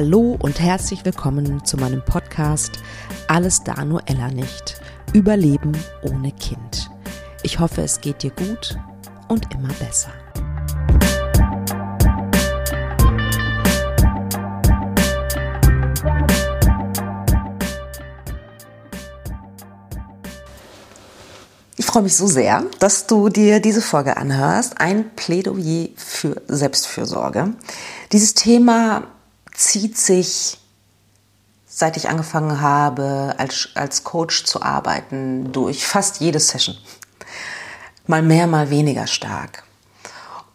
Hallo und herzlich willkommen zu meinem Podcast Alles da nur Ella nicht. Überleben ohne Kind. Ich hoffe, es geht dir gut und immer besser. Ich freue mich so sehr, dass du dir diese Folge anhörst. Ein Plädoyer für Selbstfürsorge. Dieses Thema zieht sich, seit ich angefangen habe, als, als Coach zu arbeiten, durch fast jede Session. Mal mehr, mal weniger stark.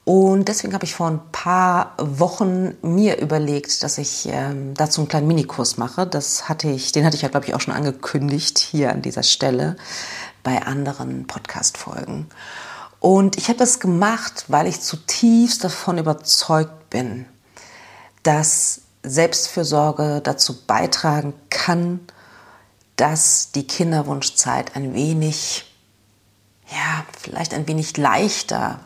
Und deswegen habe ich vor ein paar Wochen mir überlegt, dass ich ähm, dazu einen kleinen Minikurs mache. Das hatte ich, den hatte ich ja, glaube ich, auch schon angekündigt hier an dieser Stelle bei anderen Podcast-Folgen. Und ich habe das gemacht, weil ich zutiefst davon überzeugt bin, dass Selbstfürsorge dazu beitragen kann, dass die Kinderwunschzeit ein wenig, ja, vielleicht ein wenig leichter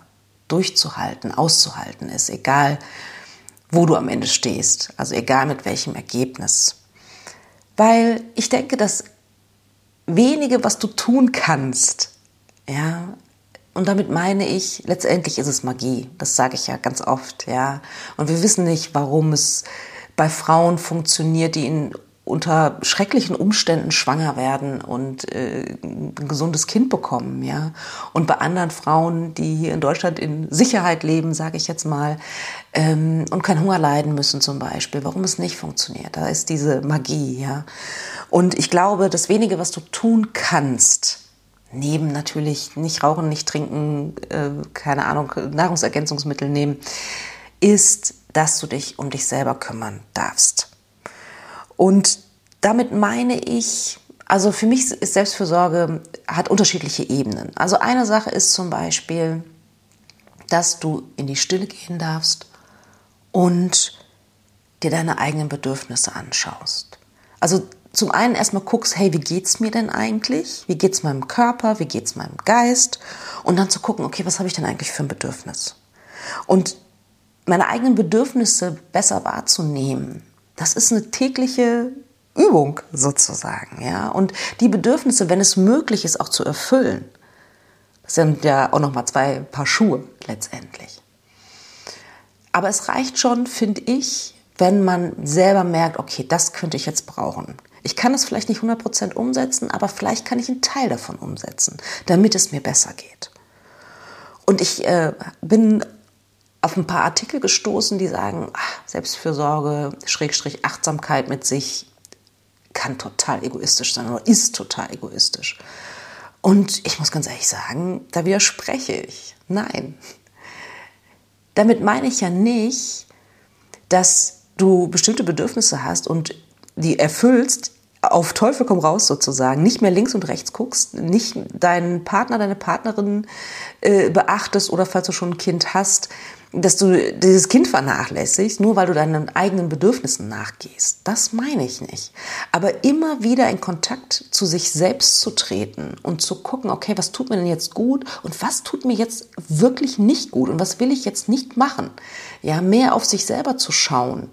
durchzuhalten, auszuhalten ist, egal wo du am Ende stehst, also egal mit welchem Ergebnis. Weil ich denke, das wenige, was du tun kannst, ja, und damit meine ich, letztendlich ist es Magie. Das sage ich ja ganz oft, ja. Und wir wissen nicht, warum es bei Frauen funktioniert, die in unter schrecklichen Umständen schwanger werden und äh, ein gesundes Kind bekommen, ja. Und bei anderen Frauen, die hier in Deutschland in Sicherheit leben, sage ich jetzt mal, ähm, und keinen Hunger leiden müssen zum Beispiel, warum es nicht funktioniert. Da ist diese Magie, ja. Und ich glaube, das wenige, was du tun kannst, neben natürlich nicht rauchen, nicht trinken, äh, keine Ahnung, Nahrungsergänzungsmittel nehmen, ist dass du dich um dich selber kümmern darfst. Und damit meine ich, also für mich ist Selbstfürsorge hat unterschiedliche Ebenen. Also eine Sache ist zum Beispiel, dass du in die Stille gehen darfst und dir deine eigenen Bedürfnisse anschaust. Also zum einen erstmal guckst, hey, wie geht's mir denn eigentlich? Wie geht's meinem Körper? Wie geht's meinem Geist? Und dann zu gucken, okay, was habe ich denn eigentlich für ein Bedürfnis? Und meine eigenen Bedürfnisse besser wahrzunehmen, das ist eine tägliche Übung sozusagen, ja. Und die Bedürfnisse, wenn es möglich ist, auch zu erfüllen. Sind ja auch noch mal zwei Paar Schuhe letztendlich. Aber es reicht schon, finde ich, wenn man selber merkt, okay, das könnte ich jetzt brauchen. Ich kann es vielleicht nicht 100% umsetzen, aber vielleicht kann ich einen Teil davon umsetzen, damit es mir besser geht. Und ich äh, bin auf ein paar Artikel gestoßen, die sagen, ach, Selbstfürsorge, Schrägstrich Achtsamkeit mit sich kann total egoistisch sein oder ist total egoistisch. Und ich muss ganz ehrlich sagen, da widerspreche ich. Nein. Damit meine ich ja nicht, dass du bestimmte Bedürfnisse hast und die erfüllst, auf Teufel komm raus sozusagen, nicht mehr links und rechts guckst, nicht deinen Partner, deine Partnerin äh, beachtest oder falls du schon ein Kind hast, dass du dieses Kind vernachlässigst, nur weil du deinen eigenen Bedürfnissen nachgehst. Das meine ich nicht. Aber immer wieder in Kontakt zu sich selbst zu treten und zu gucken, okay, was tut mir denn jetzt gut und was tut mir jetzt wirklich nicht gut und was will ich jetzt nicht machen? Ja, mehr auf sich selber zu schauen,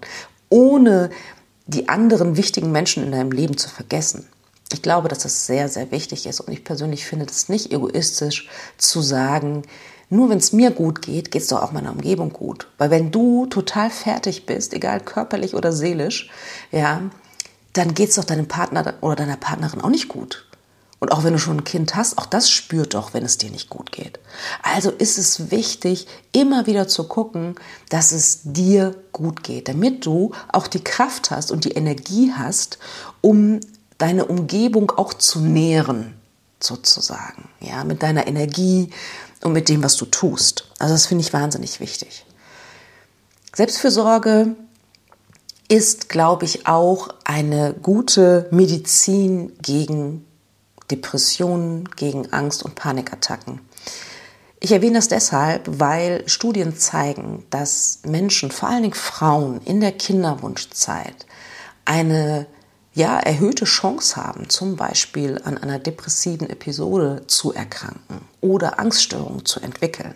ohne die anderen wichtigen Menschen in deinem Leben zu vergessen. Ich glaube, dass das sehr, sehr wichtig ist und ich persönlich finde es nicht egoistisch zu sagen, nur wenn es mir gut geht, geht es doch auch meiner Umgebung gut. Weil wenn du total fertig bist, egal körperlich oder seelisch, ja, dann geht es doch deinem Partner oder deiner Partnerin auch nicht gut. Und auch wenn du schon ein Kind hast, auch das spürt doch, wenn es dir nicht gut geht. Also ist es wichtig, immer wieder zu gucken, dass es dir gut geht, damit du auch die Kraft hast und die Energie hast, um deine Umgebung auch zu nähren, sozusagen. Ja, mit deiner Energie, und mit dem, was du tust. Also das finde ich wahnsinnig wichtig. Selbstfürsorge ist, glaube ich, auch eine gute Medizin gegen Depressionen, gegen Angst und Panikattacken. Ich erwähne das deshalb, weil Studien zeigen, dass Menschen, vor allen Dingen Frauen in der Kinderwunschzeit, eine ja, erhöhte Chance haben, zum Beispiel an einer depressiven Episode zu erkranken oder Angststörungen zu entwickeln.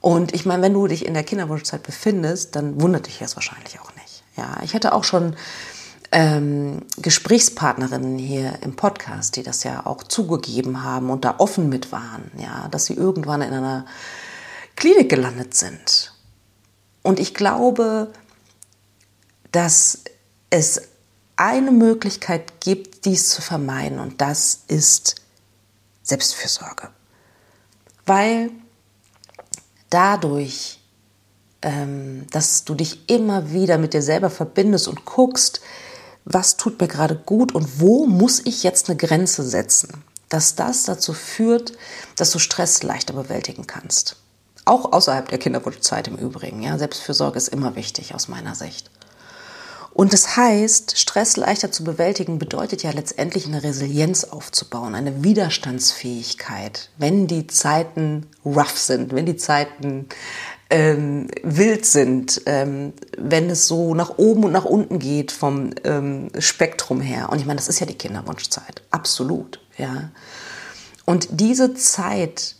Und ich meine, wenn du dich in der Kinderwunschzeit befindest, dann wundert dich das wahrscheinlich auch nicht. Ja, ich hatte auch schon ähm, Gesprächspartnerinnen hier im Podcast, die das ja auch zugegeben haben und da offen mit waren, ja, dass sie irgendwann in einer Klinik gelandet sind. Und ich glaube, dass es eine Möglichkeit gibt, dies zu vermeiden, und das ist Selbstfürsorge. Weil dadurch, ähm, dass du dich immer wieder mit dir selber verbindest und guckst, was tut mir gerade gut und wo muss ich jetzt eine Grenze setzen, dass das dazu führt, dass du Stress leichter bewältigen kannst. Auch außerhalb der Kinderwunschzeit im Übrigen. Ja, Selbstfürsorge ist immer wichtig aus meiner Sicht. Und das heißt, Stress leichter zu bewältigen bedeutet ja letztendlich eine Resilienz aufzubauen, eine Widerstandsfähigkeit, wenn die Zeiten rough sind, wenn die Zeiten ähm, wild sind, ähm, wenn es so nach oben und nach unten geht vom ähm, Spektrum her. Und ich meine, das ist ja die Kinderwunschzeit, absolut, ja. Und diese Zeit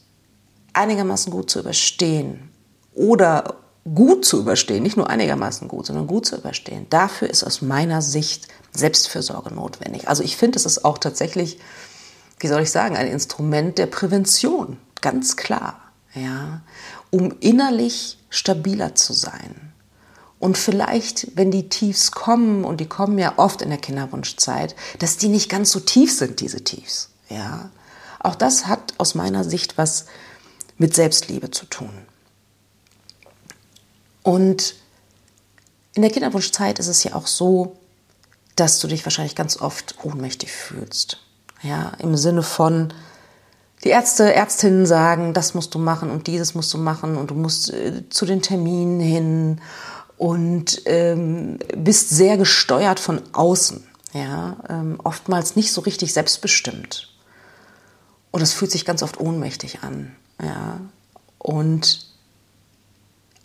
einigermaßen gut zu überstehen oder gut zu überstehen, nicht nur einigermaßen gut, sondern gut zu überstehen, dafür ist aus meiner Sicht Selbstfürsorge notwendig. Also ich finde, es ist auch tatsächlich, wie soll ich sagen, ein Instrument der Prävention, ganz klar, ja, um innerlich stabiler zu sein. Und vielleicht, wenn die Tiefs kommen, und die kommen ja oft in der Kinderwunschzeit, dass die nicht ganz so tief sind, diese Tiefs, ja. Auch das hat aus meiner Sicht was mit Selbstliebe zu tun. Und in der Kinderwunschzeit ist es ja auch so, dass du dich wahrscheinlich ganz oft ohnmächtig fühlst. Ja, im Sinne von, die Ärzte, Ärztinnen sagen, das musst du machen und dieses musst du machen und du musst äh, zu den Terminen hin und ähm, bist sehr gesteuert von außen. Ja, ähm, oftmals nicht so richtig selbstbestimmt. Und es fühlt sich ganz oft ohnmächtig an. Ja, und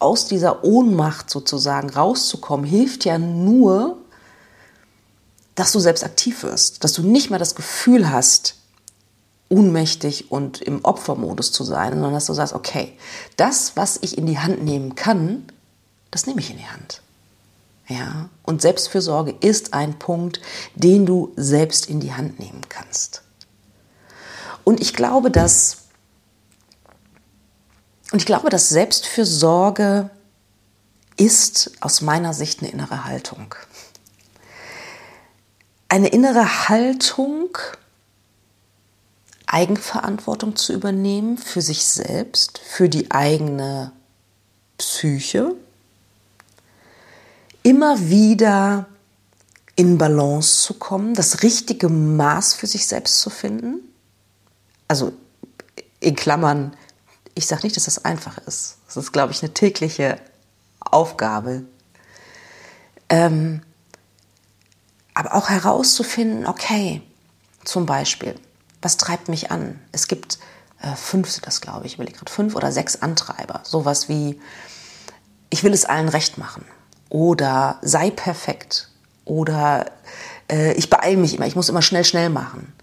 aus dieser Ohnmacht sozusagen rauszukommen, hilft ja nur, dass du selbst aktiv wirst, dass du nicht mehr das Gefühl hast, ohnmächtig und im Opfermodus zu sein, sondern dass du sagst, okay, das, was ich in die Hand nehmen kann, das nehme ich in die Hand. Ja, und Selbstfürsorge ist ein Punkt, den du selbst in die Hand nehmen kannst. Und ich glaube, dass und ich glaube, dass Selbstfürsorge ist aus meiner Sicht eine innere Haltung. Eine innere Haltung, Eigenverantwortung zu übernehmen für sich selbst, für die eigene Psyche, immer wieder in Balance zu kommen, das richtige Maß für sich selbst zu finden. Also in Klammern ich sage nicht, dass das einfach ist. Das ist, glaube ich, eine tägliche Aufgabe. Ähm, aber auch herauszufinden, okay, zum Beispiel, was treibt mich an? Es gibt äh, fünf, das glaube ich, ich gerade fünf oder sechs Antreiber. Sowas wie, ich will es allen recht machen oder sei perfekt oder äh, ich beeile mich immer, ich muss immer schnell, schnell machen.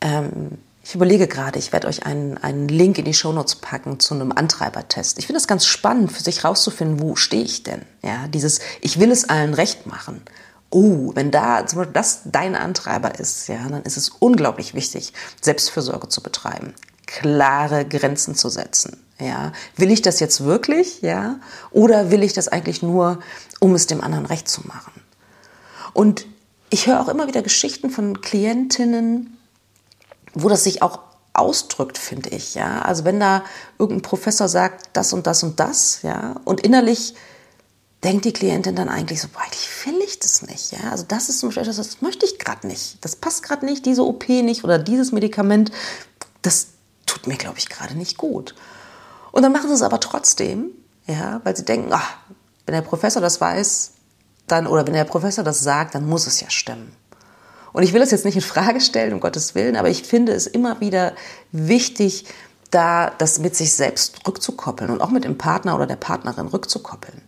Ähm, ich überlege gerade, ich werde euch einen, einen Link in die Shownotes packen zu einem Antreibertest. Ich finde das ganz spannend, für sich rauszufinden, wo stehe ich denn? Ja, dieses, ich will es allen recht machen. Oh, wenn da zum Beispiel das dein Antreiber ist, ja, dann ist es unglaublich wichtig, Selbstfürsorge zu betreiben, klare Grenzen zu setzen. Ja, will ich das jetzt wirklich, ja, oder will ich das eigentlich nur, um es dem anderen recht zu machen? Und ich höre auch immer wieder Geschichten von Klientinnen, wo das sich auch ausdrückt, finde ich. Ja? Also wenn da irgendein Professor sagt, das und das und das, ja, und innerlich denkt die Klientin dann eigentlich so, boah, eigentlich will ich das nicht. Ja? Also das ist zum Beispiel etwas, das möchte ich gerade nicht. Das passt gerade nicht, diese OP nicht oder dieses Medikament, das tut mir, glaube ich, gerade nicht gut. Und dann machen sie es aber trotzdem, ja, weil sie denken, ach, wenn der Professor das weiß, dann, oder wenn der Professor das sagt, dann muss es ja stimmen. Und ich will das jetzt nicht in Frage stellen, um Gottes Willen, aber ich finde es immer wieder wichtig, da das mit sich selbst rückzukoppeln und auch mit dem Partner oder der Partnerin rückzukoppeln.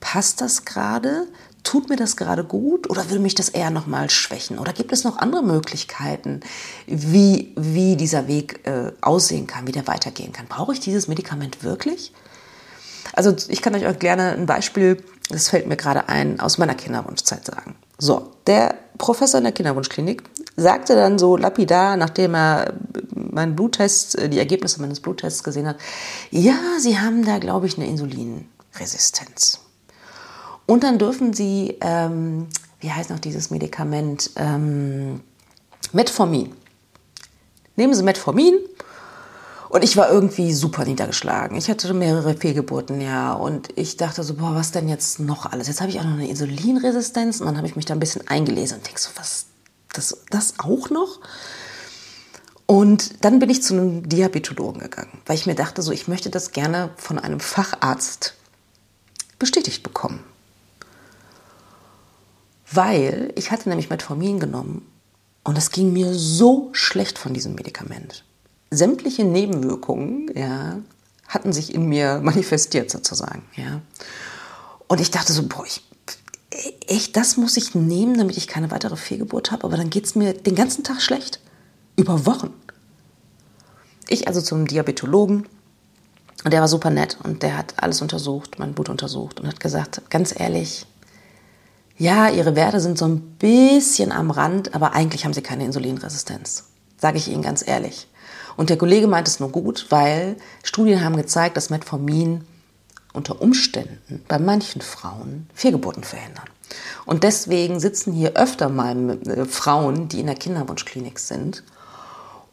Passt das gerade? Tut mir das gerade gut oder will mich das eher nochmal schwächen? Oder gibt es noch andere Möglichkeiten, wie, wie dieser Weg äh, aussehen kann, wie der weitergehen kann? Brauche ich dieses Medikament wirklich? Also ich kann euch auch gerne ein Beispiel, das fällt mir gerade ein, aus meiner Kinderwunschzeit sagen. So, der Professor in der Kinderwunschklinik sagte dann so lapidar, nachdem er meinen Bluttest, die Ergebnisse meines Bluttests gesehen hat, ja, Sie haben da, glaube ich, eine Insulinresistenz. Und dann dürfen Sie, ähm, wie heißt noch dieses Medikament, ähm, Metformin. Nehmen Sie Metformin und ich war irgendwie super niedergeschlagen. Ich hatte mehrere Fehlgeburten, ja. Und ich dachte so, boah, was denn jetzt noch alles? Jetzt habe ich auch noch eine Insulinresistenz. Und dann habe ich mich da ein bisschen eingelesen und denke so, was, das, das auch noch? Und dann bin ich zu einem Diabetologen gegangen, weil ich mir dachte, so, ich möchte das gerne von einem Facharzt bestätigt bekommen. Weil ich hatte nämlich Metformin genommen und es ging mir so schlecht von diesem Medikament sämtliche Nebenwirkungen ja, hatten sich in mir manifestiert sozusagen. Ja. Und ich dachte so, boah, ich, echt, das muss ich nehmen, damit ich keine weitere Fehlgeburt habe. Aber dann geht es mir den ganzen Tag schlecht. Über Wochen. Ich also zum Diabetologen. Und der war super nett und der hat alles untersucht, mein Blut untersucht und hat gesagt, ganz ehrlich, ja, ihre Werte sind so ein bisschen am Rand, aber eigentlich haben sie keine Insulinresistenz. Sage ich Ihnen ganz ehrlich. Und der Kollege meint es nur gut, weil Studien haben gezeigt, dass Metformin unter Umständen bei manchen Frauen Fehlgeburten verhindern. Und deswegen sitzen hier öfter mal äh, Frauen, die in der Kinderwunschklinik sind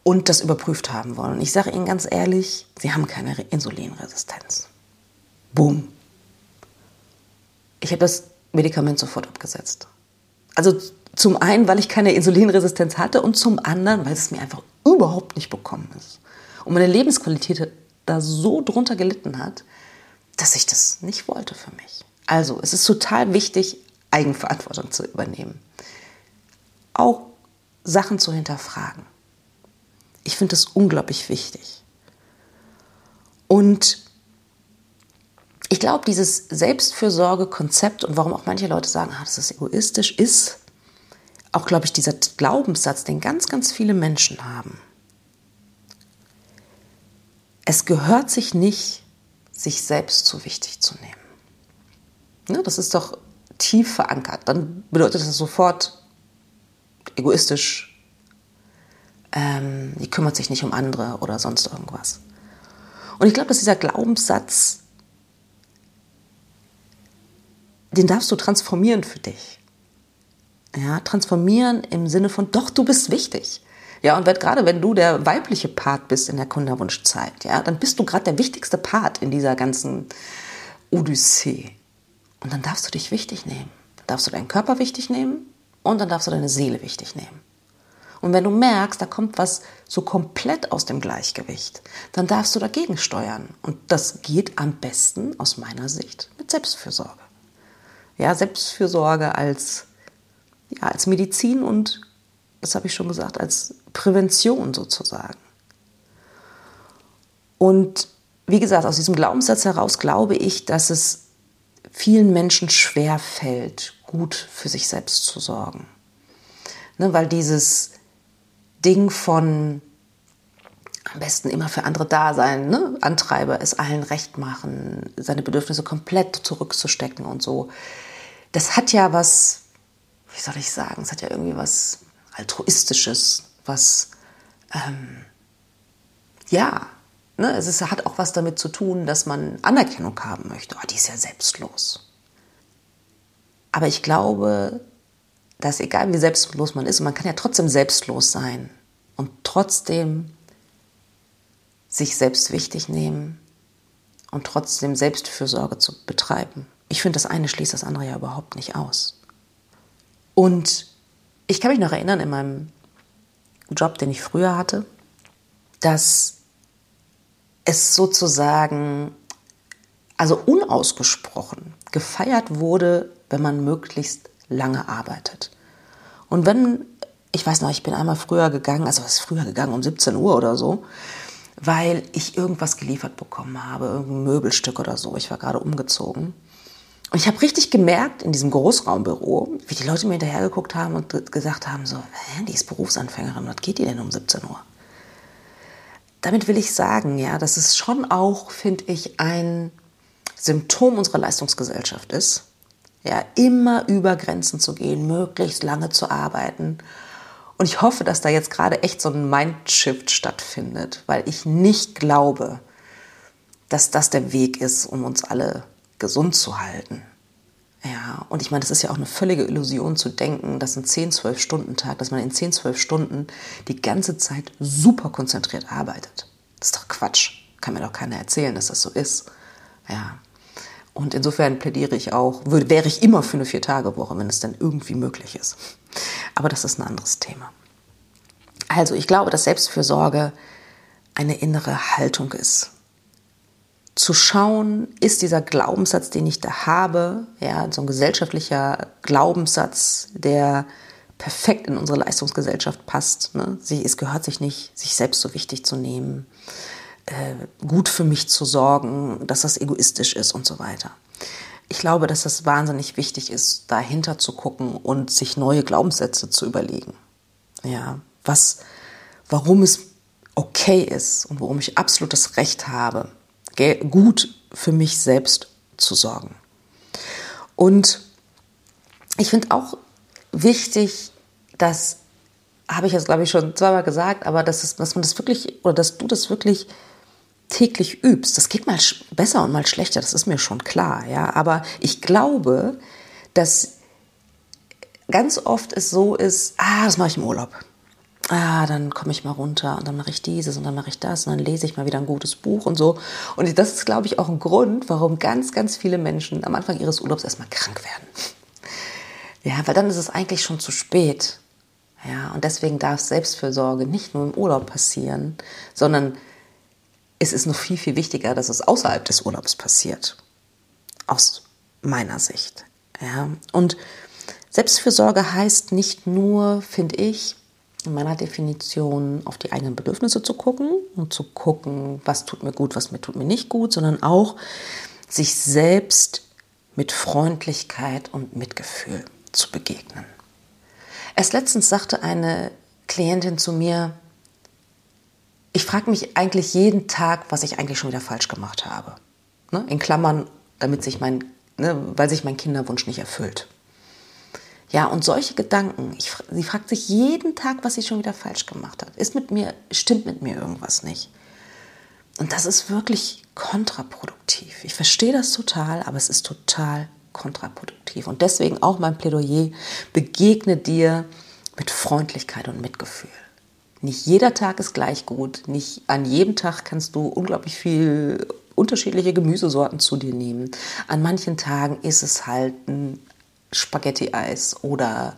und das überprüft haben wollen. Und ich sage Ihnen ganz ehrlich, Sie haben keine Insulinresistenz. Boom. Ich habe das Medikament sofort abgesetzt. Also zum einen, weil ich keine Insulinresistenz hatte und zum anderen, weil es mir einfach überhaupt nicht bekommen ist. Und meine Lebensqualität da so drunter gelitten hat, dass ich das nicht wollte für mich. Also es ist total wichtig, Eigenverantwortung zu übernehmen. Auch Sachen zu hinterfragen. Ich finde das unglaublich wichtig. Und ich glaube, dieses Selbstfürsorge-Konzept und warum auch manche Leute sagen, ah, das ist egoistisch, ist, auch, glaube ich, dieser Glaubenssatz, den ganz, ganz viele Menschen haben. Es gehört sich nicht, sich selbst zu wichtig zu nehmen. Ne, das ist doch tief verankert. Dann bedeutet das sofort egoistisch, ähm, die kümmert sich nicht um andere oder sonst irgendwas. Und ich glaube, dass dieser Glaubenssatz, den darfst du transformieren für dich. Ja, transformieren im Sinne von, doch, du bist wichtig. Ja, und gerade wenn du der weibliche Part bist in der Kinderwunschzeit, ja, dann bist du gerade der wichtigste Part in dieser ganzen Odyssee. Und dann darfst du dich wichtig nehmen. Dann darfst du deinen Körper wichtig nehmen und dann darfst du deine Seele wichtig nehmen. Und wenn du merkst, da kommt was so komplett aus dem Gleichgewicht, dann darfst du dagegen steuern. Und das geht am besten aus meiner Sicht mit Selbstfürsorge. Ja, Selbstfürsorge als ja, als Medizin und, das habe ich schon gesagt, als Prävention sozusagen. Und wie gesagt, aus diesem Glaubenssatz heraus glaube ich, dass es vielen Menschen schwer fällt, gut für sich selbst zu sorgen. Ne, weil dieses Ding von am besten immer für andere da sein, ne? Antreiber, es allen recht machen, seine Bedürfnisse komplett zurückzustecken und so. Das hat ja was wie soll ich sagen, es hat ja irgendwie was Altruistisches, was, ähm, ja, ne, es ist, hat auch was damit zu tun, dass man Anerkennung haben möchte. Oh, die ist ja selbstlos. Aber ich glaube, dass egal wie selbstlos man ist, man kann ja trotzdem selbstlos sein und trotzdem sich selbst wichtig nehmen und trotzdem Selbstfürsorge zu betreiben. Ich finde, das eine schließt das andere ja überhaupt nicht aus. Und ich kann mich noch erinnern in meinem Job, den ich früher hatte, dass es sozusagen, also unausgesprochen gefeiert wurde, wenn man möglichst lange arbeitet. Und wenn, ich weiß noch, ich bin einmal früher gegangen, also was ist früher gegangen, um 17 Uhr oder so, weil ich irgendwas geliefert bekommen habe, irgendein Möbelstück oder so. Ich war gerade umgezogen. Und ich habe richtig gemerkt in diesem Großraumbüro, wie die Leute mir hinterhergeguckt haben und gesagt haben, so, hä, die ist Berufsanfängerin, was geht die denn um 17 Uhr? Damit will ich sagen, ja, das ist schon auch, finde ich, ein Symptom unserer Leistungsgesellschaft ist, ja, immer über Grenzen zu gehen, möglichst lange zu arbeiten. Und ich hoffe, dass da jetzt gerade echt so ein Mindshift stattfindet, weil ich nicht glaube, dass das der Weg ist, um uns alle gesund zu halten. Ja, und ich meine, das ist ja auch eine völlige Illusion zu denken, dass ein 10, 12 Stunden Tag, dass man in 10, 12 Stunden die ganze Zeit super konzentriert arbeitet. Das ist doch Quatsch. Kann mir doch keiner erzählen, dass das so ist. Ja. Und insofern plädiere ich auch, würde, wäre ich immer für eine Vier-Tage-Woche, wenn es denn irgendwie möglich ist. Aber das ist ein anderes Thema. Also ich glaube, dass Selbstfürsorge eine innere Haltung ist zu schauen, ist dieser Glaubenssatz, den ich da habe, ja, so ein gesellschaftlicher Glaubenssatz, der perfekt in unsere Leistungsgesellschaft passt. Ne? Sie, es gehört sich nicht, sich selbst so wichtig zu nehmen, äh, gut für mich zu sorgen, dass das egoistisch ist und so weiter. Ich glaube, dass es wahnsinnig wichtig ist, dahinter zu gucken und sich neue Glaubenssätze zu überlegen. Ja, was, warum es okay ist und warum ich absolutes Recht habe, gut für mich selbst zu sorgen. Und ich finde auch wichtig, dass, habe ich jetzt glaube ich schon zweimal gesagt, aber dass, es, dass man das wirklich oder dass du das wirklich täglich übst. Das geht mal besser und mal schlechter, das ist mir schon klar, ja. Aber ich glaube, dass ganz oft es so ist, ah, das mache ich im Urlaub ah, dann komme ich mal runter und dann mache ich dieses und dann mache ich das und dann lese ich mal wieder ein gutes Buch und so. Und das ist, glaube ich, auch ein Grund, warum ganz, ganz viele Menschen am Anfang ihres Urlaubs erstmal krank werden. Ja, weil dann ist es eigentlich schon zu spät. Ja, und deswegen darf Selbstfürsorge nicht nur im Urlaub passieren, sondern es ist noch viel, viel wichtiger, dass es außerhalb des Urlaubs passiert. Aus meiner Sicht. Ja, und Selbstfürsorge heißt nicht nur, finde ich, in meiner Definition auf die eigenen Bedürfnisse zu gucken und zu gucken, was tut mir gut, was mir tut mir nicht gut, sondern auch sich selbst mit Freundlichkeit und Mitgefühl zu begegnen. Erst letztens sagte eine Klientin zu mir, ich frage mich eigentlich jeden Tag, was ich eigentlich schon wieder falsch gemacht habe. Ne? In Klammern, damit sich mein, ne, weil sich mein Kinderwunsch nicht erfüllt. Ja, und solche Gedanken, ich, sie fragt sich jeden Tag, was sie schon wieder falsch gemacht hat. Ist mit mir, stimmt mit mir irgendwas nicht? Und das ist wirklich kontraproduktiv. Ich verstehe das total, aber es ist total kontraproduktiv. Und deswegen auch mein Plädoyer, begegne dir mit Freundlichkeit und Mitgefühl. Nicht jeder Tag ist gleich gut. Nicht an jedem Tag kannst du unglaublich viel unterschiedliche Gemüsesorten zu dir nehmen. An manchen Tagen ist es halt ein Spaghetti-Eis oder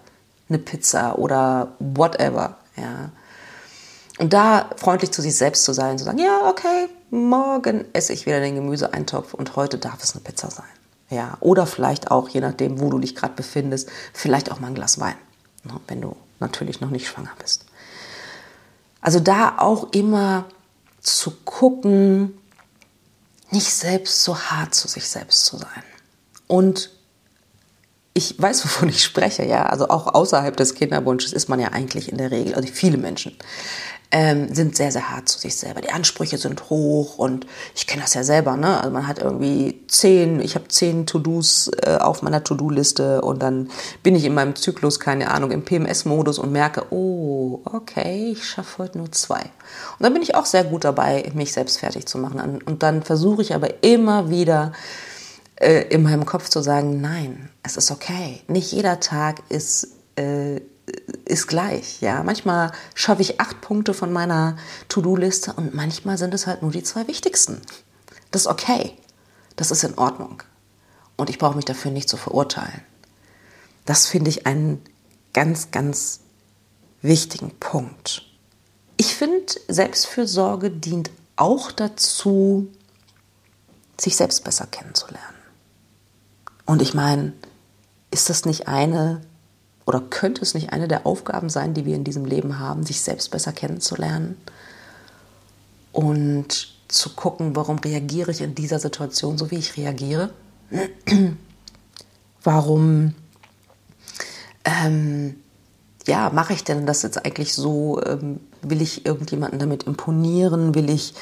eine Pizza oder whatever. Ja. Und da freundlich zu sich selbst zu sein, zu sagen, ja, okay, morgen esse ich wieder den Gemüseeintopf und heute darf es eine Pizza sein. Ja, oder vielleicht auch, je nachdem, wo du dich gerade befindest, vielleicht auch mal ein Glas Wein, ne, wenn du natürlich noch nicht schwanger bist. Also da auch immer zu gucken, nicht selbst so hart zu sich selbst zu sein. Und ich weiß, wovon ich spreche, ja. Also auch außerhalb des Kinderwunsches ist man ja eigentlich in der Regel, also viele Menschen ähm, sind sehr, sehr hart zu sich selber. Die Ansprüche sind hoch und ich kenne das ja selber, ne? Also man hat irgendwie zehn, ich habe zehn To-Dos äh, auf meiner To-Do-Liste und dann bin ich in meinem Zyklus, keine Ahnung, im PMS-Modus und merke, oh, okay, ich schaffe heute nur zwei. Und dann bin ich auch sehr gut dabei, mich selbst fertig zu machen. Und dann versuche ich aber immer wieder, äh, in meinem Kopf zu sagen, nein, es ist okay. Nicht jeder Tag ist, äh, ist gleich. Ja? Manchmal schaffe ich acht Punkte von meiner To-Do-Liste und manchmal sind es halt nur die zwei wichtigsten. Das ist okay. Das ist in Ordnung. Und ich brauche mich dafür nicht zu verurteilen. Das finde ich einen ganz, ganz wichtigen Punkt. Ich finde, Selbstfürsorge dient auch dazu, sich selbst besser kennenzulernen. Und ich meine, ist das nicht eine oder könnte es nicht eine der Aufgaben sein, die wir in diesem Leben haben, sich selbst besser kennenzulernen und zu gucken, warum reagiere ich in dieser Situation so, wie ich reagiere? warum ähm, ja, mache ich denn das jetzt eigentlich so? Ähm, will ich irgendjemanden damit imponieren? Will ich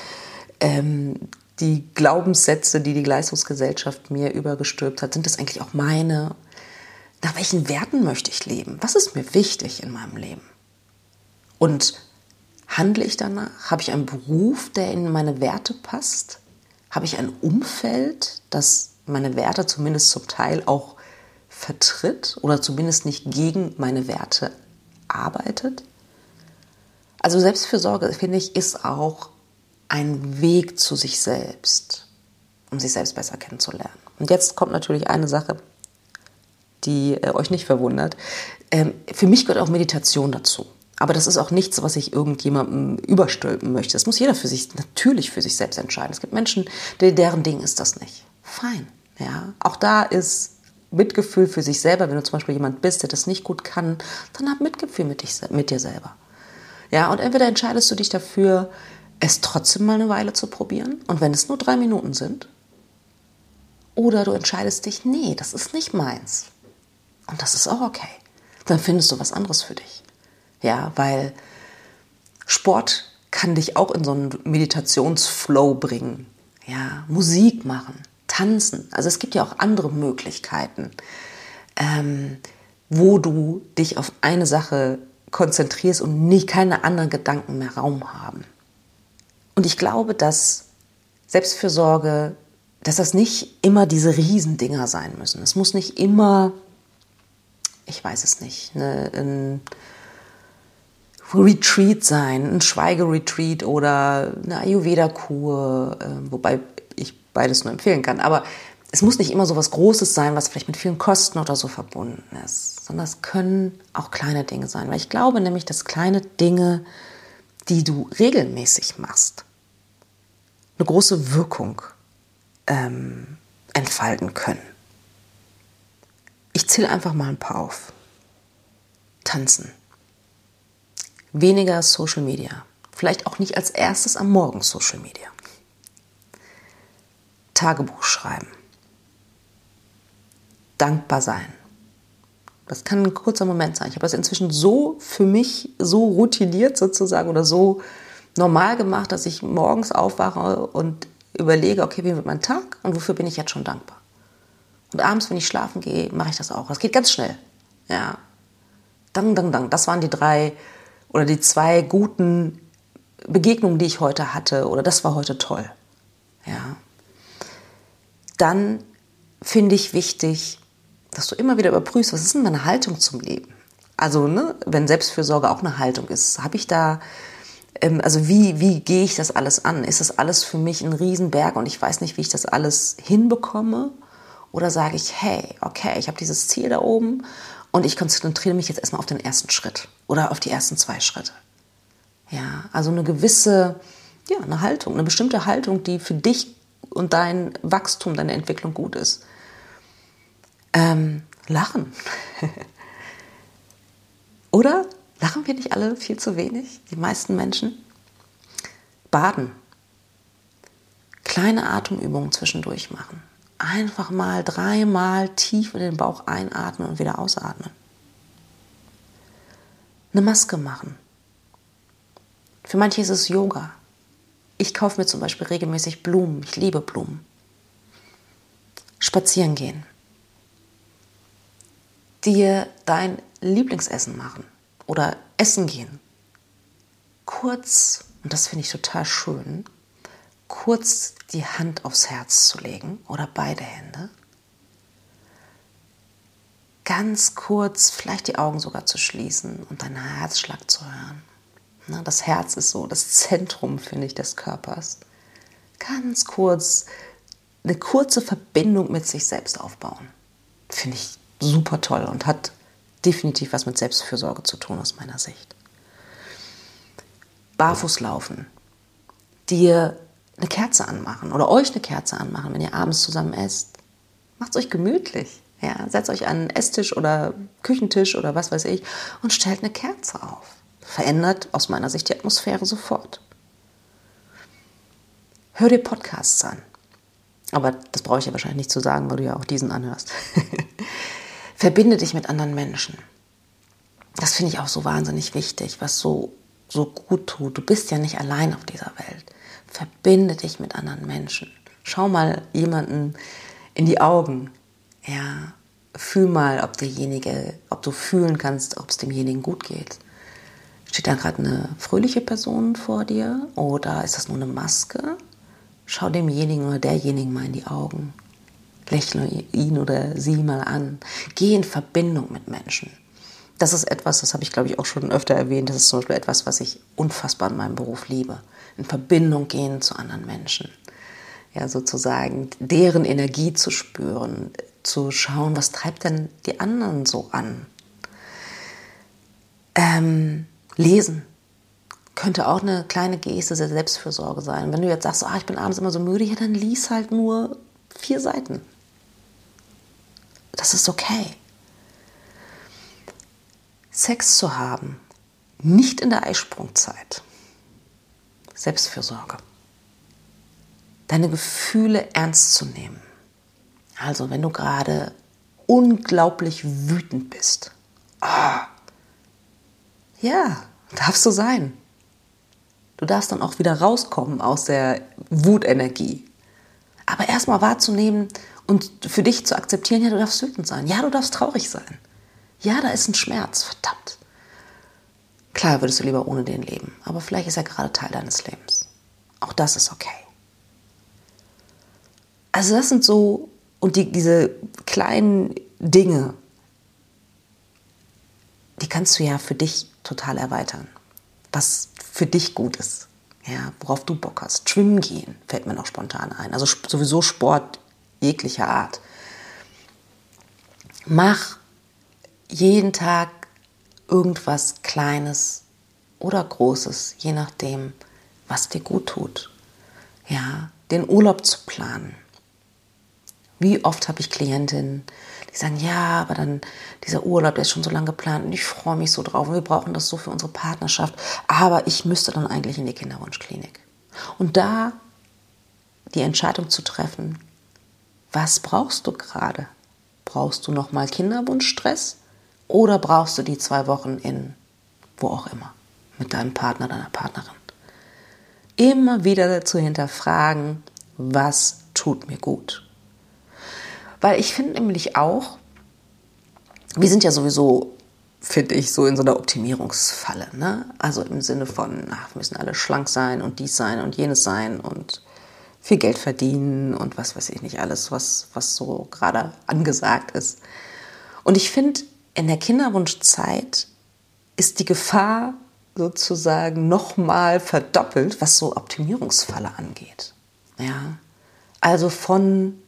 ähm, die Glaubenssätze, die die Leistungsgesellschaft mir übergestülpt hat, sind das eigentlich auch meine? Nach welchen Werten möchte ich leben? Was ist mir wichtig in meinem Leben? Und handle ich danach? Habe ich einen Beruf, der in meine Werte passt? Habe ich ein Umfeld, das meine Werte zumindest zum Teil auch vertritt oder zumindest nicht gegen meine Werte arbeitet? Also Selbstfürsorge, finde ich, ist auch ein Weg zu sich selbst, um sich selbst besser kennenzulernen. Und jetzt kommt natürlich eine Sache, die äh, euch nicht verwundert. Ähm, für mich gehört auch Meditation dazu. Aber das ist auch nichts, was ich irgendjemandem überstülpen möchte. Das muss jeder für sich, natürlich für sich selbst entscheiden. Es gibt Menschen, deren Ding ist das nicht. Fein. Ja. Auch da ist Mitgefühl für sich selber. Wenn du zum Beispiel jemand bist, der das nicht gut kann, dann hab Mitgefühl mit, dich, mit dir selber. Ja, und entweder entscheidest du dich dafür, es trotzdem mal eine Weile zu probieren. Und wenn es nur drei Minuten sind. Oder du entscheidest dich, nee, das ist nicht meins. Und das ist auch okay. Dann findest du was anderes für dich. Ja, weil Sport kann dich auch in so einen Meditationsflow bringen. Ja, Musik machen, tanzen. Also es gibt ja auch andere Möglichkeiten, ähm, wo du dich auf eine Sache konzentrierst und nicht keine anderen Gedanken mehr Raum haben. Und ich glaube, dass Selbstfürsorge, dass das nicht immer diese Riesendinger sein müssen. Es muss nicht immer, ich weiß es nicht, eine, ein Retreat sein, ein Schweigeretreat oder eine Ayurveda-Kur, äh, wobei ich beides nur empfehlen kann. Aber es muss nicht immer so was Großes sein, was vielleicht mit vielen Kosten oder so verbunden ist, sondern es können auch kleine Dinge sein. Weil ich glaube nämlich, dass kleine Dinge die du regelmäßig machst, eine große Wirkung ähm, entfalten können. Ich zähle einfach mal ein paar auf. Tanzen. Weniger Social Media. Vielleicht auch nicht als erstes am Morgen Social Media. Tagebuch schreiben. Dankbar sein. Das kann ein kurzer Moment sein. Ich habe das inzwischen so für mich so routiniert sozusagen oder so normal gemacht, dass ich morgens aufwache und überlege, okay, wie wird mein Tag und wofür bin ich jetzt schon dankbar. Und abends, wenn ich schlafen gehe, mache ich das auch. Das geht ganz schnell. Ja. Dang, dang, dang. Das waren die drei oder die zwei guten Begegnungen, die ich heute hatte. Oder das war heute toll. Ja. Dann finde ich wichtig, dass du immer wieder überprüfst, was ist denn meine Haltung zum Leben? Also, ne, wenn Selbstfürsorge auch eine Haltung ist, habe ich da, ähm, also wie, wie gehe ich das alles an? Ist das alles für mich ein Riesenberg und ich weiß nicht, wie ich das alles hinbekomme? Oder sage ich, hey, okay, ich habe dieses Ziel da oben und ich konzentriere mich jetzt erstmal auf den ersten Schritt oder auf die ersten zwei Schritte. Ja, also eine gewisse, ja, eine Haltung, eine bestimmte Haltung, die für dich und dein Wachstum, deine Entwicklung gut ist. Ähm, lachen. Oder lachen wir nicht alle viel zu wenig, die meisten Menschen? Baden. Kleine Atemübungen zwischendurch machen. Einfach mal dreimal tief in den Bauch einatmen und wieder ausatmen. Eine Maske machen. Für manche ist es Yoga. Ich kaufe mir zum Beispiel regelmäßig Blumen. Ich liebe Blumen. Spazieren gehen dir dein Lieblingsessen machen oder essen gehen. Kurz, und das finde ich total schön, kurz die Hand aufs Herz zu legen oder beide Hände. Ganz kurz vielleicht die Augen sogar zu schließen und deinen Herzschlag zu hören. Das Herz ist so das Zentrum, finde ich, des Körpers. Ganz kurz eine kurze Verbindung mit sich selbst aufbauen. Finde ich super toll und hat definitiv was mit Selbstfürsorge zu tun aus meiner Sicht. Barfuß laufen, dir eine Kerze anmachen oder euch eine Kerze anmachen, wenn ihr abends zusammen esst. Macht es euch gemütlich. Ja, setzt euch an einen Esstisch oder Küchentisch oder was weiß ich und stellt eine Kerze auf. Verändert aus meiner Sicht die Atmosphäre sofort. Hör dir Podcasts an. Aber das brauche ich ja wahrscheinlich nicht zu sagen, weil du ja auch diesen anhörst. Verbinde dich mit anderen Menschen. Das finde ich auch so wahnsinnig wichtig, was so, so gut tut. Du bist ja nicht allein auf dieser Welt. Verbinde dich mit anderen Menschen. Schau mal jemanden in die Augen. Ja, fühl mal, ob derjenige, ob du fühlen kannst, ob es demjenigen gut geht. Steht da gerade eine fröhliche Person vor dir oder ist das nur eine Maske? Schau demjenigen oder derjenigen mal in die Augen. Lächle ihn oder sie mal an. Geh in Verbindung mit Menschen. Das ist etwas, das habe ich glaube ich auch schon öfter erwähnt, das ist zum Beispiel etwas, was ich unfassbar in meinem Beruf liebe. In Verbindung gehen zu anderen Menschen. Ja, sozusagen deren Energie zu spüren, zu schauen, was treibt denn die anderen so an. Ähm, lesen könnte auch eine kleine Geste der Selbstfürsorge sein. Wenn du jetzt sagst, ah, ich bin abends immer so müde, ja, dann lies halt nur vier Seiten. Das ist okay. Sex zu haben, nicht in der Eisprungzeit. Selbstfürsorge. Deine Gefühle ernst zu nehmen. Also, wenn du gerade unglaublich wütend bist. Ah, ja, darfst du sein. Du darfst dann auch wieder rauskommen aus der Wutenergie. Aber erstmal wahrzunehmen und für dich zu akzeptieren, ja, du darfst wütend sein. Ja, du darfst traurig sein. Ja, da ist ein Schmerz, verdammt. Klar würdest du lieber ohne den leben, aber vielleicht ist er gerade Teil deines Lebens. Auch das ist okay. Also das sind so, und die, diese kleinen Dinge, die kannst du ja für dich total erweitern. Was für dich gut ist, ja, worauf du Bock hast. Schwimmen gehen fällt mir noch spontan ein. Also sowieso Sport jeglicher Art. Mach jeden Tag irgendwas Kleines oder Großes, je nachdem, was dir gut tut. Ja, den Urlaub zu planen. Wie oft habe ich Klientinnen, die sagen, ja, aber dann dieser Urlaub, der ist schon so lange geplant und ich freue mich so drauf und wir brauchen das so für unsere Partnerschaft, aber ich müsste dann eigentlich in die Kinderwunschklinik. Und da die Entscheidung zu treffen, was brauchst du gerade? Brauchst du nochmal Kinderwunschstress oder brauchst du die zwei Wochen in wo auch immer mit deinem Partner, deiner Partnerin? Immer wieder zu hinterfragen, was tut mir gut? Weil ich finde nämlich auch, wir sind ja sowieso, finde ich, so in so einer Optimierungsfalle. Ne? Also im Sinne von, ach, wir müssen alle schlank sein und dies sein und jenes sein und viel Geld verdienen und was weiß ich nicht alles, was, was so gerade angesagt ist. Und ich finde, in der Kinderwunschzeit ist die Gefahr sozusagen nochmal verdoppelt, was so Optimierungsfalle angeht. Ja, also von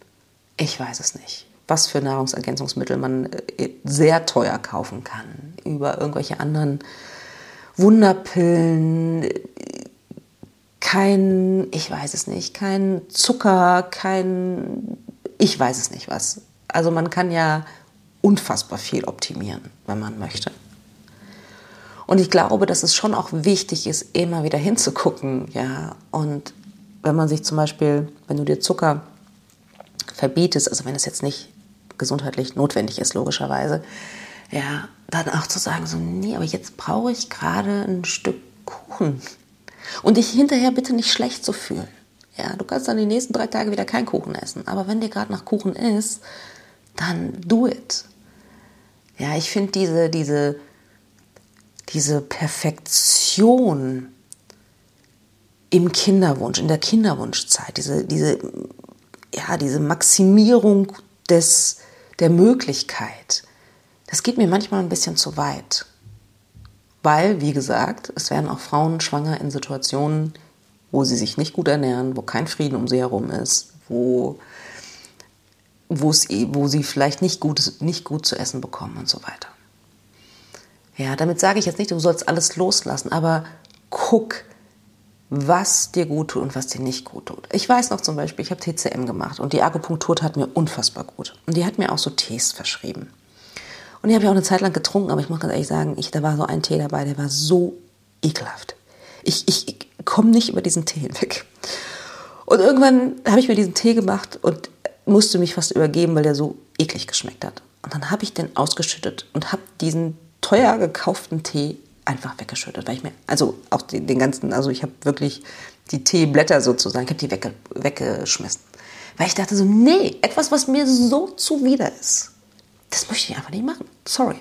ich weiß es nicht, was für Nahrungsergänzungsmittel man äh, sehr teuer kaufen kann, über irgendwelche anderen Wunderpillen, kein, ich weiß es nicht, kein Zucker, kein, ich weiß es nicht was. Also man kann ja unfassbar viel optimieren, wenn man möchte. Und ich glaube, dass es schon auch wichtig ist, immer wieder hinzugucken, ja. Und wenn man sich zum Beispiel, wenn du dir Zucker verbietest, also wenn es jetzt nicht gesundheitlich notwendig ist, logischerweise, ja, dann auch zu sagen, so, nee, aber jetzt brauche ich gerade ein Stück Kuchen. Und dich hinterher bitte nicht schlecht zu fühlen. Ja, du kannst dann die nächsten drei Tage wieder keinen Kuchen essen. Aber wenn dir gerade nach Kuchen ist, dann do it. Ja, ich finde diese, diese, diese Perfektion im Kinderwunsch, in der Kinderwunschzeit, diese, diese ja, diese Maximierung des, der Möglichkeit, das geht mir manchmal ein bisschen zu weit. Weil, wie gesagt, es werden auch Frauen schwanger in Situationen, wo sie sich nicht gut ernähren, wo kein Frieden um sie herum ist, wo, wo sie vielleicht nicht gut, nicht gut zu essen bekommen und so weiter. Ja, damit sage ich jetzt nicht, du sollst alles loslassen, aber guck, was dir gut tut und was dir nicht gut tut. Ich weiß noch zum Beispiel, ich habe TCM gemacht und die Akupunktur tat mir unfassbar gut. Und die hat mir auch so Tees verschrieben. Und die habe ich auch eine Zeit lang getrunken, aber ich muss ganz ehrlich sagen, ich, da war so ein Tee dabei, der war so ekelhaft. Ich, ich, ich komme nicht über diesen Tee hinweg. Und irgendwann habe ich mir diesen Tee gemacht und musste mich fast übergeben, weil der so eklig geschmeckt hat. Und dann habe ich den ausgeschüttet und habe diesen teuer gekauften Tee einfach weggeschüttet, weil ich mir, also auch den, den ganzen, also ich habe wirklich die Teeblätter sozusagen, ich habe die wegge weggeschmissen. Weil ich dachte so, nee, etwas, was mir so zuwider ist, das möchte ich einfach nicht machen. Sorry.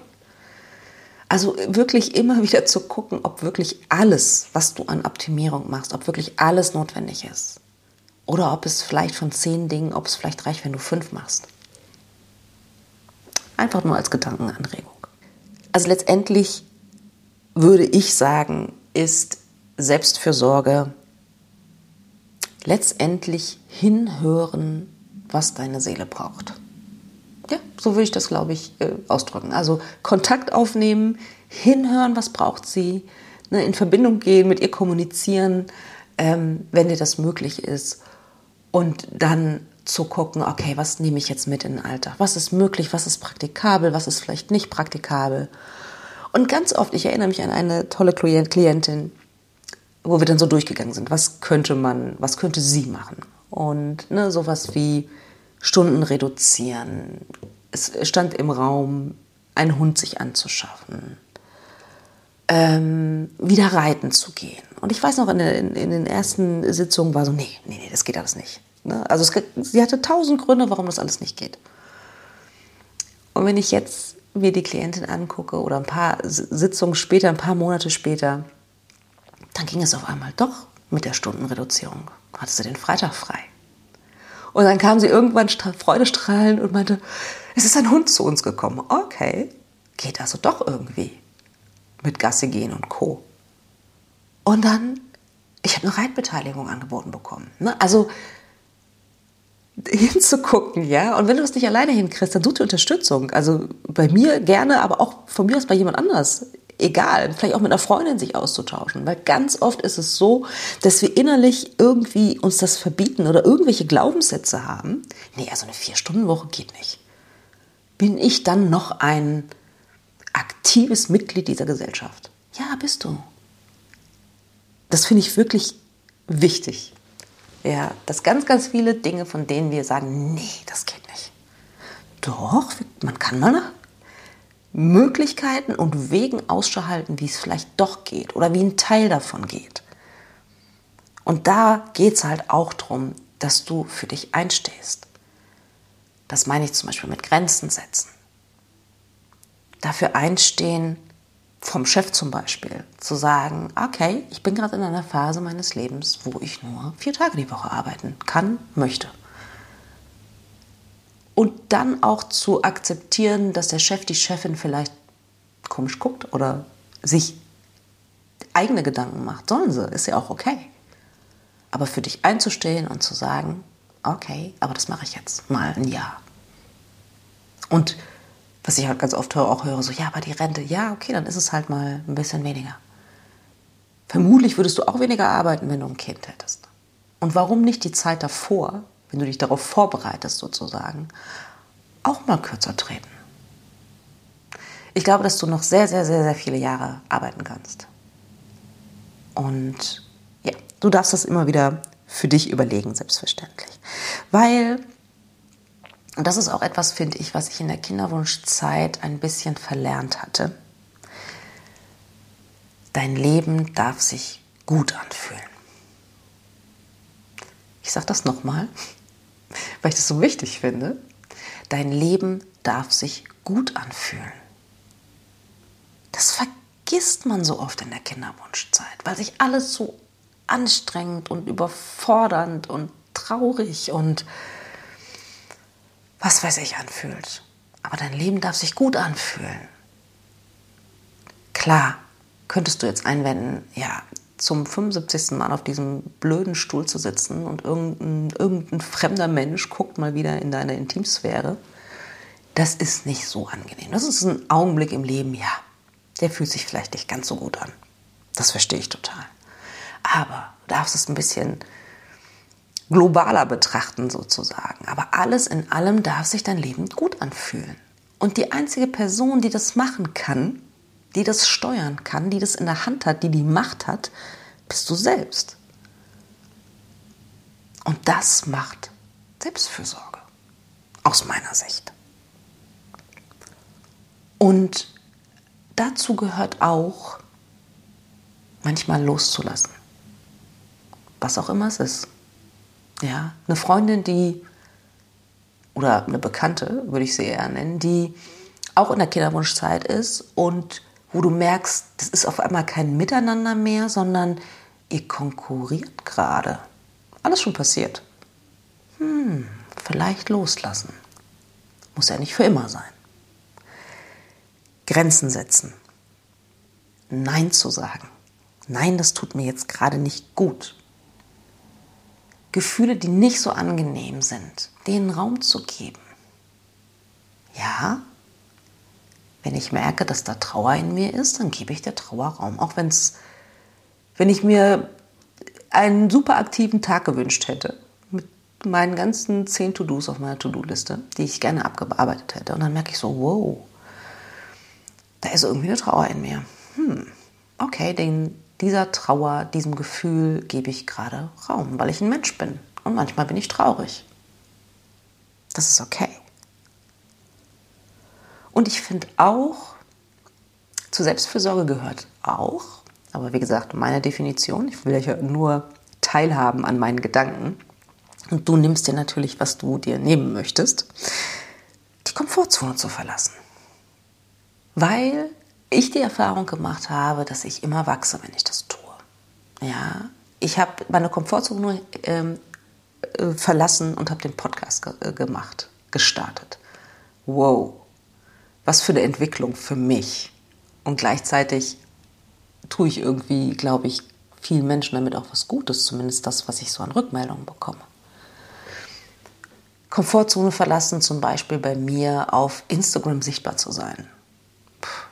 Also wirklich immer wieder zu gucken, ob wirklich alles, was du an Optimierung machst, ob wirklich alles notwendig ist. Oder ob es vielleicht von zehn Dingen, ob es vielleicht reicht, wenn du fünf machst. Einfach nur als Gedankenanregung. Also letztendlich würde ich sagen, ist Selbstfürsorge letztendlich hinhören, was deine Seele braucht. Ja, so würde ich das, glaube ich, äh, ausdrücken. Also Kontakt aufnehmen, hinhören, was braucht sie, ne, in Verbindung gehen, mit ihr kommunizieren, ähm, wenn dir das möglich ist. Und dann zu gucken, okay, was nehme ich jetzt mit in den Alltag? Was ist möglich, was ist praktikabel, was ist vielleicht nicht praktikabel? Und ganz oft, ich erinnere mich an eine tolle Klientin, wo wir dann so durchgegangen sind, was könnte man, was könnte sie machen? Und ne, sowas wie Stunden reduzieren. Es stand im Raum, einen Hund sich anzuschaffen, ähm, wieder reiten zu gehen. Und ich weiß noch, in, in, in, den ersten Sitzungen war so, nee, nee, nee, das geht alles nicht. Ne? Also es, sie hatte tausend Gründe, warum das alles nicht geht. Und wenn ich jetzt mir die Klientin angucke oder ein paar Sitzungen später, ein paar Monate später, dann ging es auf einmal doch mit der Stundenreduzierung. Hatte sie den Freitag frei. Und dann kam sie irgendwann freudestrahlend und meinte, es ist ein Hund zu uns gekommen. Okay, geht also doch irgendwie mit Gasse gehen und Co. Und dann, ich habe eine Reitbeteiligung angeboten bekommen. Ne? Also hinzugucken, ja. Und wenn du das nicht alleine hinkriegst, dann such dir Unterstützung. Also bei mir gerne, aber auch von mir aus bei jemand anders egal, vielleicht auch mit einer Freundin sich auszutauschen. Weil ganz oft ist es so, dass wir innerlich irgendwie uns das verbieten oder irgendwelche Glaubenssätze haben. Nee, also eine Vier-Stunden-Woche geht nicht. Bin ich dann noch ein aktives Mitglied dieser Gesellschaft? Ja, bist du. Das finde ich wirklich wichtig. Ja, dass ganz, ganz viele Dinge, von denen wir sagen, nee, das geht nicht. Doch, man kann mal nach Möglichkeiten und Wegen Ausschau halten, wie es vielleicht doch geht oder wie ein Teil davon geht. Und da geht es halt auch darum, dass du für dich einstehst. Das meine ich zum Beispiel mit Grenzen setzen. Dafür einstehen, vom Chef zum Beispiel, zu sagen, okay, ich bin gerade in einer Phase meines Lebens, wo ich nur vier Tage die Woche arbeiten kann, möchte. Und dann auch zu akzeptieren, dass der Chef, die Chefin vielleicht komisch guckt oder sich eigene Gedanken macht. Sollen sie, ist ja auch okay. Aber für dich einzustehen und zu sagen, okay, aber das mache ich jetzt mal ein Jahr. Und was ich halt ganz oft auch höre, so, ja, aber die Rente, ja, okay, dann ist es halt mal ein bisschen weniger. Vermutlich würdest du auch weniger arbeiten, wenn du ein Kind hättest. Und warum nicht die Zeit davor wenn du dich darauf vorbereitest sozusagen, auch mal kürzer treten. Ich glaube, dass du noch sehr, sehr, sehr, sehr viele Jahre arbeiten kannst. Und ja, du darfst das immer wieder für dich überlegen, selbstverständlich. Weil, und das ist auch etwas, finde ich, was ich in der Kinderwunschzeit ein bisschen verlernt hatte, dein Leben darf sich gut anfühlen. Ich sage das nochmal weil ich das so wichtig finde, dein Leben darf sich gut anfühlen. Das vergisst man so oft in der Kinderwunschzeit, weil sich alles so anstrengend und überfordernd und traurig und was weiß ich anfühlt. Aber dein Leben darf sich gut anfühlen. Klar, könntest du jetzt einwenden, ja, zum 75. Mal auf diesem blöden Stuhl zu sitzen und irgendein, irgendein fremder Mensch guckt mal wieder in deine Intimsphäre, das ist nicht so angenehm. Das ist ein Augenblick im Leben, ja, der fühlt sich vielleicht nicht ganz so gut an. Das verstehe ich total. Aber du darfst es ein bisschen globaler betrachten sozusagen. Aber alles in allem darf sich dein Leben gut anfühlen. Und die einzige Person, die das machen kann, die das steuern kann, die das in der Hand hat, die die Macht hat, bist du selbst. Und das macht Selbstfürsorge, aus meiner Sicht. Und dazu gehört auch, manchmal loszulassen. was auch immer es ist. Ja, eine Freundin, die, oder eine Bekannte, würde ich sie eher nennen, die auch in der Kinderwunschzeit ist und wo du merkst, das ist auf einmal kein Miteinander mehr, sondern ihr konkurriert gerade. Alles schon passiert. Hm, vielleicht loslassen. Muss ja nicht für immer sein. Grenzen setzen. Nein zu sagen. Nein, das tut mir jetzt gerade nicht gut. Gefühle, die nicht so angenehm sind, denen Raum zu geben. Ja, wenn ich merke, dass da Trauer in mir ist, dann gebe ich der Trauer Raum. Auch wenn's, wenn ich mir einen super aktiven Tag gewünscht hätte, mit meinen ganzen zehn To-Dos auf meiner To-Do-Liste, die ich gerne abgearbeitet hätte. Und dann merke ich so, wow, da ist irgendwie eine Trauer in mir. Hm, okay, den, dieser Trauer, diesem Gefühl gebe ich gerade Raum, weil ich ein Mensch bin. Und manchmal bin ich traurig. Das ist okay. Und ich finde auch, zu Selbstfürsorge gehört auch, aber wie gesagt, meine Definition, ich will ja nur teilhaben an meinen Gedanken. Und du nimmst dir natürlich, was du dir nehmen möchtest, die Komfortzone zu verlassen. Weil ich die Erfahrung gemacht habe, dass ich immer wachse, wenn ich das tue. Ja, ich habe meine Komfortzone ähm, äh, verlassen und habe den Podcast ge äh, gemacht, gestartet. Wow, was für eine Entwicklung für mich. Und gleichzeitig tue ich irgendwie, glaube ich, vielen Menschen damit auch was Gutes, zumindest das, was ich so an Rückmeldungen bekomme. Komfortzone verlassen, zum Beispiel bei mir auf Instagram sichtbar zu sein.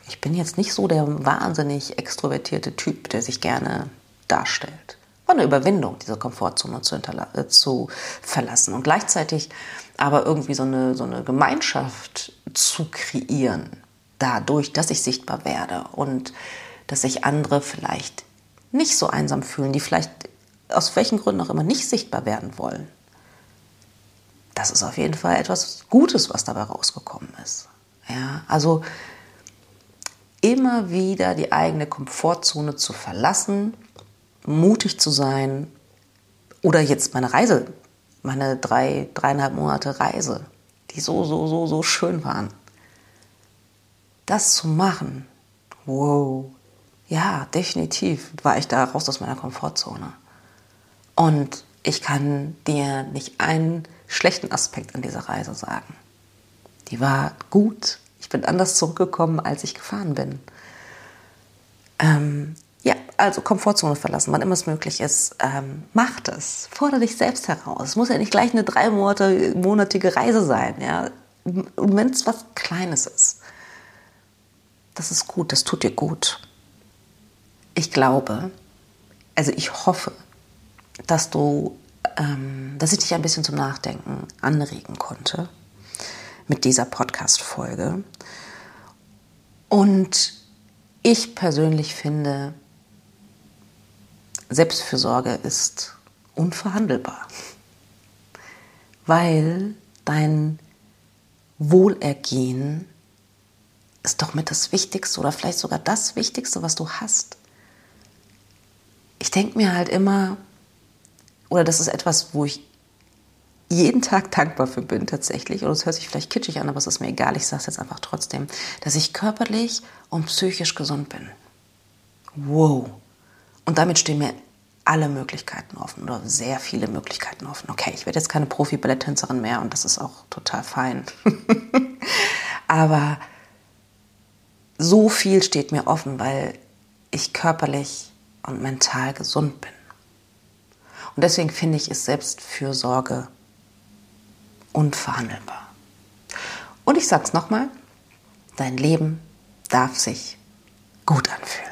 Ich bin jetzt nicht so der wahnsinnig extrovertierte Typ, der sich gerne darstellt. War eine Überwindung, diese Komfortzone zu, äh, zu verlassen und gleichzeitig aber irgendwie so eine, so eine Gemeinschaft zu kreieren, dadurch, dass ich sichtbar werde und dass sich andere vielleicht nicht so einsam fühlen, die vielleicht aus welchen Gründen auch immer nicht sichtbar werden wollen. Das ist auf jeden Fall etwas Gutes, was dabei rausgekommen ist. Ja, also immer wieder die eigene Komfortzone zu verlassen, mutig zu sein oder jetzt meine Reise, meine drei, dreieinhalb Monate Reise, die so, so, so, so schön waren. Das zu machen, wow, ja, definitiv war ich da raus aus meiner Komfortzone. Und ich kann dir nicht einen schlechten Aspekt an dieser Reise sagen. Die war gut. Ich bin anders zurückgekommen, als ich gefahren bin. Ähm, ja, also Komfortzone verlassen, wann immer es möglich ist. Ähm, macht es. Fordere dich selbst heraus. Es muss ja nicht gleich eine dreimonatige Reise sein. Ja? Und wenn es was Kleines ist, das ist gut, das tut dir gut ich glaube, also ich hoffe, dass du, ähm, dass ich dich ein bisschen zum Nachdenken anregen konnte mit dieser Podcast-Folge. Und ich persönlich finde, Selbstfürsorge ist unverhandelbar, weil dein Wohlergehen ist doch mit das Wichtigste oder vielleicht sogar das Wichtigste, was du hast ich denke mir halt immer, oder das ist etwas, wo ich jeden Tag dankbar für bin tatsächlich, oder es hört sich vielleicht kitschig an, aber es ist mir egal, ich sage es jetzt einfach trotzdem, dass ich körperlich und psychisch gesund bin. Wow. Und damit stehen mir alle Möglichkeiten offen oder sehr viele Möglichkeiten offen. Okay, ich werde jetzt keine Profi-Balletttänzerin mehr und das ist auch total fein. aber so viel steht mir offen, weil ich körperlich und mental gesund bin. Und deswegen finde ich es Selbstfürsorge unverhandelbar. Und ich sage es nochmal, dein Leben darf sich gut anfühlen.